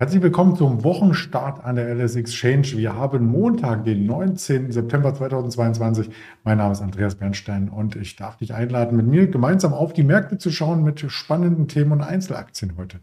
Herzlich willkommen zum Wochenstart an der LS Exchange. Wir haben Montag, den 19. September 2022. Mein Name ist Andreas Bernstein und ich darf dich einladen, mit mir gemeinsam auf die Märkte zu schauen mit spannenden Themen und Einzelaktien heute.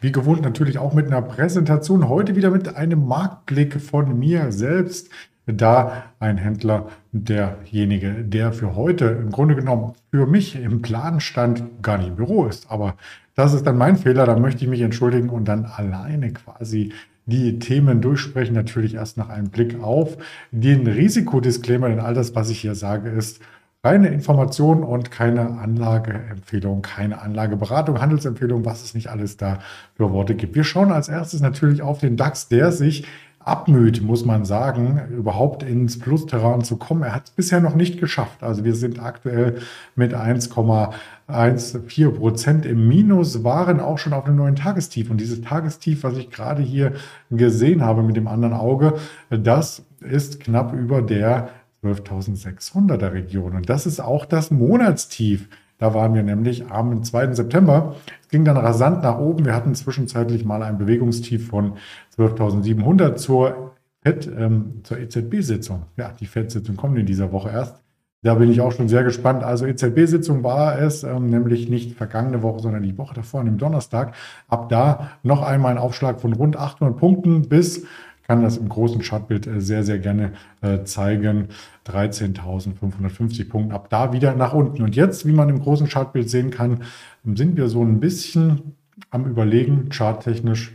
Wie gewohnt natürlich auch mit einer Präsentation. Heute wieder mit einem Marktblick von mir selbst da ein Händler derjenige, der für heute im Grunde genommen für mich im Plan stand, gar nicht im Büro ist. Aber das ist dann mein Fehler, da möchte ich mich entschuldigen und dann alleine quasi die Themen durchsprechen. Natürlich erst nach einem Blick auf den Risikodisclaimer, denn all das, was ich hier sage, ist reine Information und keine Anlageempfehlung, keine Anlageberatung, Handelsempfehlung, was es nicht alles da für Worte gibt. Wir schauen als erstes natürlich auf den DAX, der sich abmüht, muss man sagen, überhaupt ins Plus-Terrain zu kommen. Er hat es bisher noch nicht geschafft. Also wir sind aktuell mit 1,14 Prozent im Minus, waren auch schon auf einem neuen Tagestief. Und dieses Tagestief, was ich gerade hier gesehen habe mit dem anderen Auge, das ist knapp über der 12.600er Region. Und das ist auch das Monatstief. Da waren wir nämlich am 2. September. Es ging dann rasant nach oben. Wir hatten zwischenzeitlich mal ein Bewegungstief von 12.700 zur FED, ähm, zur EZB-Sitzung. Ja, die FED-Sitzung kommt in dieser Woche erst. Da bin ich auch schon sehr gespannt. Also EZB-Sitzung war es, ähm, nämlich nicht vergangene Woche, sondern die Woche davor, an dem Donnerstag. Ab da noch einmal ein Aufschlag von rund 800 Punkten bis kann das im großen Chartbild äh, sehr, sehr gerne äh, zeigen. 13.550 Punkte. Ab da wieder nach unten. Und jetzt, wie man im großen Chartbild sehen kann, sind wir so ein bisschen am Überlegen, charttechnisch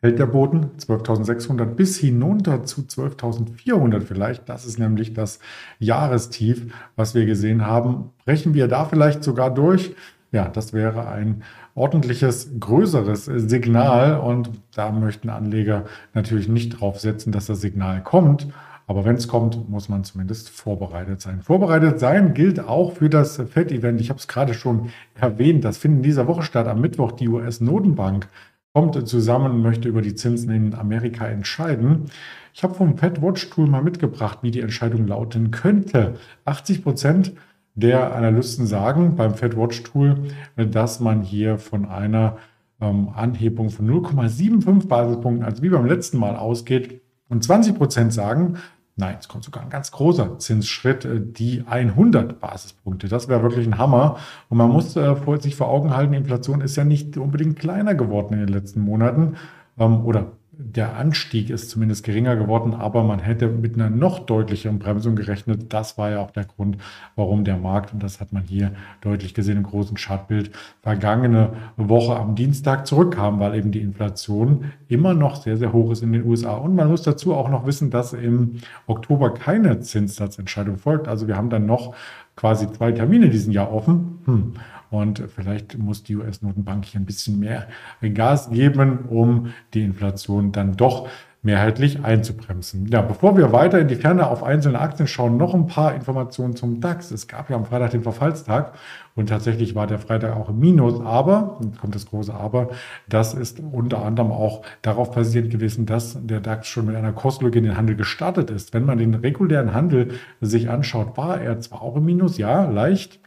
hält der Boden 12.600 bis hinunter zu 12.400 vielleicht. Das ist nämlich das Jahrestief, was wir gesehen haben. Brechen wir da vielleicht sogar durch? Ja, das wäre ein ordentliches, größeres Signal und da möchten Anleger natürlich nicht drauf setzen, dass das Signal kommt. Aber wenn es kommt, muss man zumindest vorbereitet sein. Vorbereitet sein gilt auch für das FED-Event. Ich habe es gerade schon erwähnt. Das findet in dieser Woche statt. Am Mittwoch die US-Notenbank kommt zusammen und möchte über die Zinsen in Amerika entscheiden. Ich habe vom Fed Watch Tool mal mitgebracht, wie die Entscheidung lauten könnte. 80 Prozent der Analysten sagen beim Fed Watch Tool, dass man hier von einer ähm, Anhebung von 0,75 Basispunkten, also wie beim letzten Mal ausgeht. Und 20 Prozent sagen, nein, es kommt sogar ein ganz großer Zinsschritt, äh, die 100 Basispunkte. Das wäre wirklich ein Hammer. Und man muss äh, sich vor Augen halten, Inflation ist ja nicht unbedingt kleiner geworden in den letzten Monaten ähm, oder der Anstieg ist zumindest geringer geworden, aber man hätte mit einer noch deutlicheren Bremsung gerechnet. Das war ja auch der Grund, warum der Markt, und das hat man hier deutlich gesehen im großen Chartbild, vergangene Woche am Dienstag zurückkam, weil eben die Inflation immer noch sehr, sehr hoch ist in den USA. Und man muss dazu auch noch wissen, dass im Oktober keine Zinssatzentscheidung folgt. Also wir haben dann noch quasi zwei Termine diesen Jahr offen. Hm. Und vielleicht muss die US-Notenbank hier ein bisschen mehr Gas geben, um die Inflation dann doch mehrheitlich einzubremsen. Ja, bevor wir weiter in die Ferne auf einzelne Aktien schauen, noch ein paar Informationen zum DAX. Es gab ja am Freitag den Verfallstag und tatsächlich war der Freitag auch im Minus, aber, kommt das große Aber, das ist unter anderem auch darauf basierend gewesen, dass der DAX schon mit einer Kostlücke in den Handel gestartet ist. Wenn man den regulären Handel sich anschaut, war er zwar auch im Minus, ja, leicht,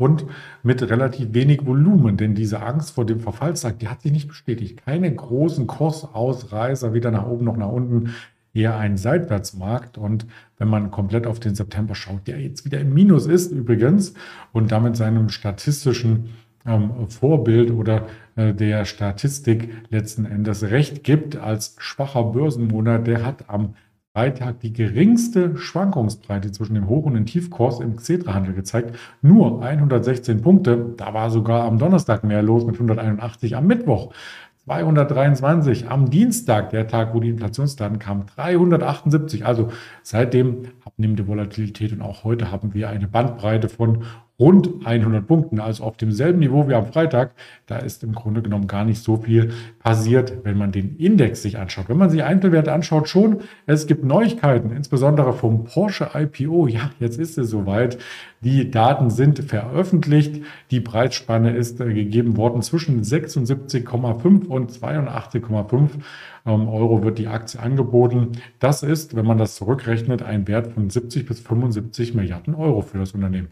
und mit relativ wenig Volumen, denn diese Angst vor dem Verfallstag, die hat sich nicht bestätigt. Keine großen Kursausreißer, weder nach oben noch nach unten, eher ein Seitwärtsmarkt. Und wenn man komplett auf den September schaut, der jetzt wieder im Minus ist übrigens und damit seinem statistischen ähm, Vorbild oder äh, der Statistik letzten Endes recht gibt als schwacher Börsenmonat, der hat am Freitag die geringste Schwankungsbreite zwischen dem Hoch- und dem Tiefkurs im Xetra-Handel gezeigt. Nur 116 Punkte. Da war sogar am Donnerstag mehr los mit 181. Am Mittwoch 223. Am Dienstag, der Tag, wo die Inflationsdaten kamen, 378. Also seitdem abnehmende Volatilität und auch heute haben wir eine Bandbreite von rund 100 Punkten, also auf demselben Niveau wie am Freitag. Da ist im Grunde genommen gar nicht so viel passiert, wenn man den Index sich anschaut. Wenn man sich Einzelwerte anschaut, schon, es gibt Neuigkeiten, insbesondere vom Porsche IPO. Ja, jetzt ist es soweit. Die Daten sind veröffentlicht. Die Preisspanne ist äh, gegeben worden zwischen 76,5 und 82,5 ähm, Euro wird die Aktie angeboten. Das ist, wenn man das zurückrechnet, ein Wert von 70 bis 75 Milliarden Euro für das Unternehmen.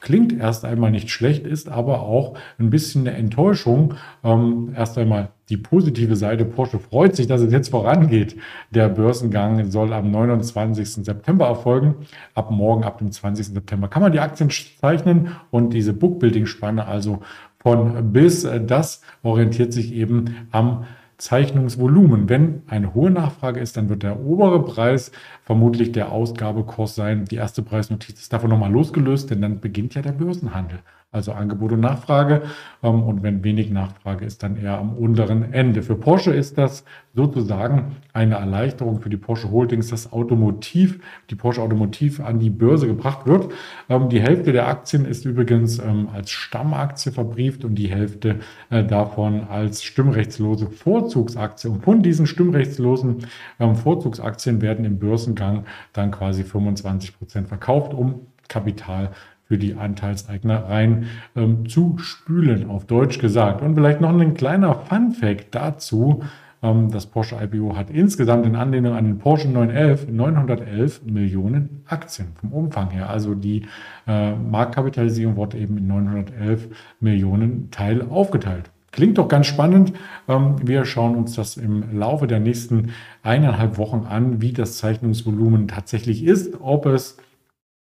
Klingt erst einmal nicht schlecht, ist aber auch ein bisschen eine Enttäuschung. Ähm, erst einmal die positive Seite. Porsche freut sich, dass es jetzt vorangeht. Der Börsengang soll am 29. September erfolgen. Ab morgen, ab dem 20. September, kann man die Aktien zeichnen und diese Bookbuilding-Spanne also von bis, das orientiert sich eben am Zeichnungsvolumen. Wenn eine hohe Nachfrage ist, dann wird der obere Preis vermutlich der Ausgabekurs sein. Die erste Preisnotiz ist davon nochmal losgelöst, denn dann beginnt ja der Börsenhandel also Angebot und Nachfrage. Ähm, und wenn wenig Nachfrage ist, dann eher am unteren Ende. Für Porsche ist das sozusagen eine Erleichterung für die Porsche Holdings, dass Automotiv, die Porsche Automotiv an die Börse gebracht wird. Ähm, die Hälfte der Aktien ist übrigens ähm, als Stammaktie verbrieft und die Hälfte äh, davon als stimmrechtslose Vorzugsaktie. Und von diesen stimmrechtslosen Vorzugsaktien werden im Börsengang dann quasi 25 Prozent verkauft, um Kapital für die Anteilseigner rein ähm, zu spülen, auf Deutsch gesagt. Und vielleicht noch ein kleiner Fun-Fact dazu. Ähm, das Porsche IPO hat insgesamt in Anlehnung an den Porsche 911 911 Millionen Aktien vom Umfang her. Also die äh, Marktkapitalisierung wurde eben in 911 Millionen Teile aufgeteilt. Klingt doch ganz spannend. Ähm, wir schauen uns das im Laufe der nächsten eineinhalb Wochen an, wie das Zeichnungsvolumen tatsächlich ist, ob es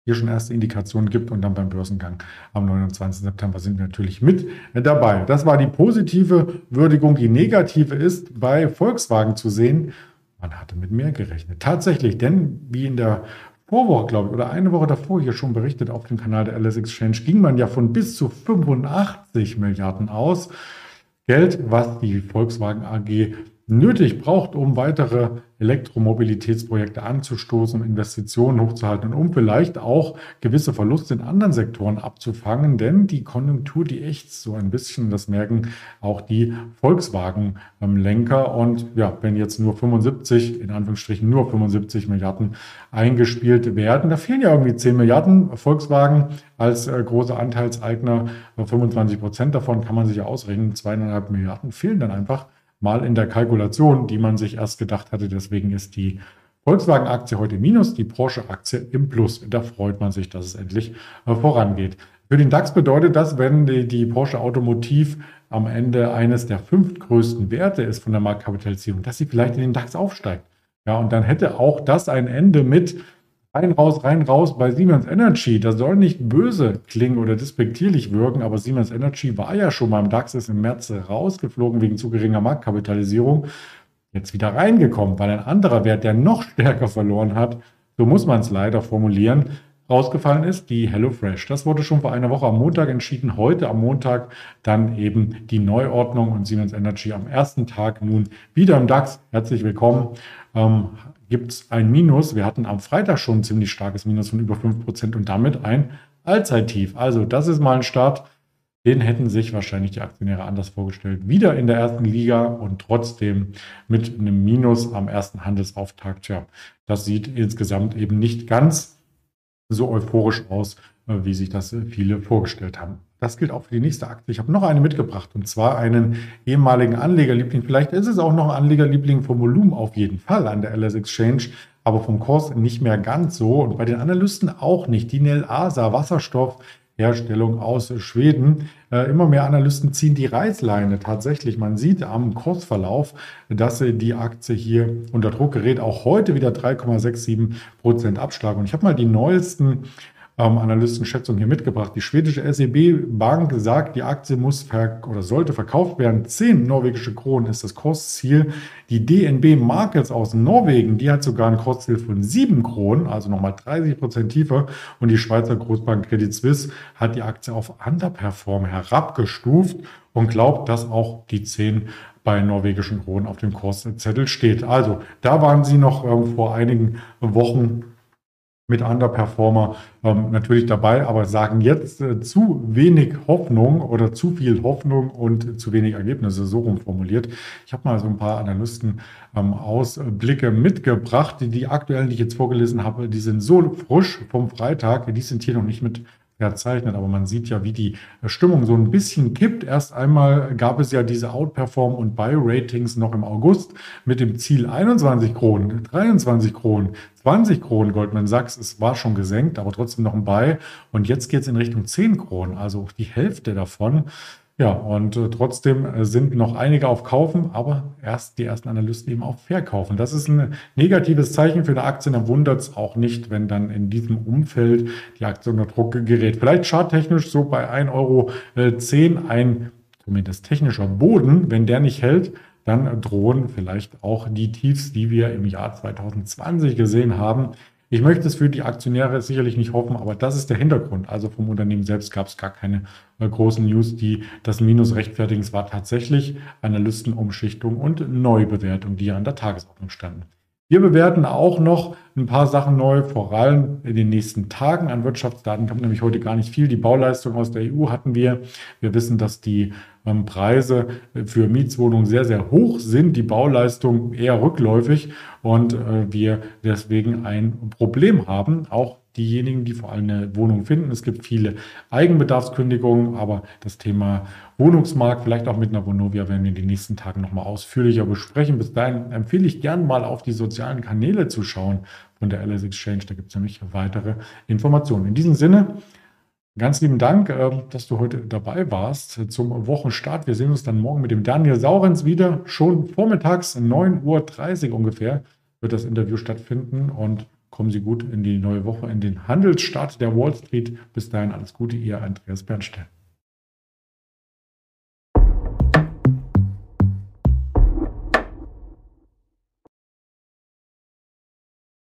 hier schon erste Indikationen gibt und dann beim Börsengang am 29. September sind wir natürlich mit dabei. Das war die positive Würdigung. Die negative ist bei Volkswagen zu sehen. Man hatte mit mehr gerechnet. Tatsächlich, denn wie in der Vorwoche, glaube ich, oder eine Woche davor hier schon berichtet auf dem Kanal der LS Exchange, ging man ja von bis zu 85 Milliarden aus. Geld, was die Volkswagen AG nötig braucht, um weitere Elektromobilitätsprojekte anzustoßen, Investitionen hochzuhalten und um vielleicht auch gewisse Verluste in anderen Sektoren abzufangen. Denn die Konjunktur, die echt so ein bisschen, das merken auch die Volkswagen-Lenker. Und ja, wenn jetzt nur 75, in Anführungsstrichen nur 75 Milliarden eingespielt werden, da fehlen ja irgendwie 10 Milliarden. Volkswagen als äh, großer Anteilseigner, 25 Prozent davon kann man sich ja ausrechnen, zweieinhalb Milliarden fehlen dann einfach mal in der Kalkulation, die man sich erst gedacht hatte. Deswegen ist die Volkswagen-Aktie heute minus, die Porsche-Aktie im Plus. Da freut man sich, dass es endlich äh, vorangeht. Für den DAX bedeutet das, wenn die, die Porsche Automotiv am Ende eines der fünf größten Werte ist von der Marktkapitalisierung, dass sie vielleicht in den DAX aufsteigt. Ja, und dann hätte auch das ein Ende mit rein, raus, rein, raus bei Siemens Energy. Das soll nicht böse klingen oder despektierlich wirken, aber Siemens Energy war ja schon mal im DAX, ist im März rausgeflogen wegen zu geringer Marktkapitalisierung. Jetzt wieder reingekommen, weil ein anderer Wert, der noch stärker verloren hat, so muss man es leider formulieren, rausgefallen ist, die HelloFresh. Das wurde schon vor einer Woche am Montag entschieden. Heute am Montag dann eben die Neuordnung und Siemens Energy am ersten Tag nun wieder im DAX. Herzlich willkommen. Ähm, gibt es ein Minus. Wir hatten am Freitag schon ein ziemlich starkes Minus von über 5% und damit ein Allzeittief. Also das ist mal ein Start. Den hätten sich wahrscheinlich die Aktionäre anders vorgestellt. Wieder in der ersten Liga und trotzdem mit einem Minus am ersten Handelsauftakt. Ja, das sieht insgesamt eben nicht ganz so euphorisch aus, wie sich das viele vorgestellt haben. Das gilt auch für die nächste Aktie. Ich habe noch eine mitgebracht und zwar einen ehemaligen Anlegerliebling. Vielleicht ist es auch noch ein Anlegerliebling vom Volumen auf jeden Fall an der LS Exchange, aber vom Kurs nicht mehr ganz so und bei den Analysten auch nicht. Die Nel Asa Wasserstoffherstellung aus Schweden. Äh, immer mehr Analysten ziehen die Reißleine tatsächlich. Man sieht am Kursverlauf, dass die Aktie hier unter Druck gerät. Auch heute wieder 3,67 Prozent Abschlag. Und ich habe mal die neuesten ähm, Analystenschätzung hier mitgebracht. Die schwedische SEB-Bank sagt, die Aktie muss oder sollte verkauft werden. 10 norwegische Kronen ist das Kursziel. Die DNB Markets aus Norwegen, die hat sogar ein Kursziel von 7 Kronen, also nochmal 30 Prozent tiefer. Und die Schweizer Großbank Credit Suisse hat die Aktie auf Underperform herabgestuft und glaubt, dass auch die 10 bei norwegischen Kronen auf dem Kurszettel steht. Also da waren sie noch äh, vor einigen Wochen mit Underperformer ähm, natürlich dabei, aber sagen jetzt äh, zu wenig Hoffnung oder zu viel Hoffnung und zu wenig Ergebnisse, so rum formuliert. Ich habe mal so ein paar Analysten ähm, mitgebracht. Die, die aktuellen, die ich jetzt vorgelesen habe, die sind so frisch vom Freitag, die sind hier noch nicht mit verzeichnet, aber man sieht ja, wie die Stimmung so ein bisschen kippt. Erst einmal gab es ja diese Outperform- und Buy-Ratings noch im August mit dem Ziel 21 Kronen, 23 Kronen, 20 Kronen Goldman Sachs. Es war schon gesenkt, aber trotzdem noch ein Buy. Und jetzt geht es in Richtung 10 Kronen, also die Hälfte davon. Ja, und äh, trotzdem äh, sind noch einige auf Kaufen, aber erst die ersten Analysten eben auf Verkaufen. Das ist ein negatives Zeichen für eine Aktie. Dann wundert es auch nicht, wenn dann in diesem Umfeld die Aktie unter Druck gerät. Vielleicht charttechnisch so bei 1,10 Euro ein zumindest technischer Boden. Wenn der nicht hält, dann drohen vielleicht auch die Tiefs, die wir im Jahr 2020 gesehen haben. Ich möchte es für die Aktionäre sicherlich nicht hoffen, aber das ist der Hintergrund. Also vom Unternehmen selbst gab es gar keine äh, großen News, die das Minus rechtfertigen. Es war tatsächlich Analystenumschichtung und Neubewertung, die an der Tagesordnung standen. Wir bewerten auch noch ein paar Sachen neu, vor allem in den nächsten Tagen. An Wirtschaftsdaten kommt nämlich heute gar nicht viel. Die Bauleistung aus der EU hatten wir. Wir wissen, dass die ähm, Preise für Mietswohnungen sehr, sehr hoch sind, die Bauleistung eher rückläufig und äh, wir deswegen ein Problem haben, auch diejenigen, die vor allem eine Wohnung finden. Es gibt viele Eigenbedarfskündigungen, aber das Thema Wohnungsmarkt, vielleicht auch mit einer Vonovia, werden wir in den nächsten Tagen nochmal ausführlicher besprechen. Bis dahin empfehle ich gern mal auf die sozialen Kanäle zu schauen von der LS Exchange. Da gibt es nämlich weitere Informationen. In diesem Sinne, Ganz lieben Dank, äh, dass du heute dabei warst zum Wochenstart. Wir sehen uns dann morgen mit dem Daniel Saurens wieder. Schon vormittags 9.30 Uhr ungefähr wird das Interview stattfinden und kommen Sie gut in die neue Woche, in den Handelsstart der Wall Street. Bis dahin alles Gute, Ihr Andreas Bernstein.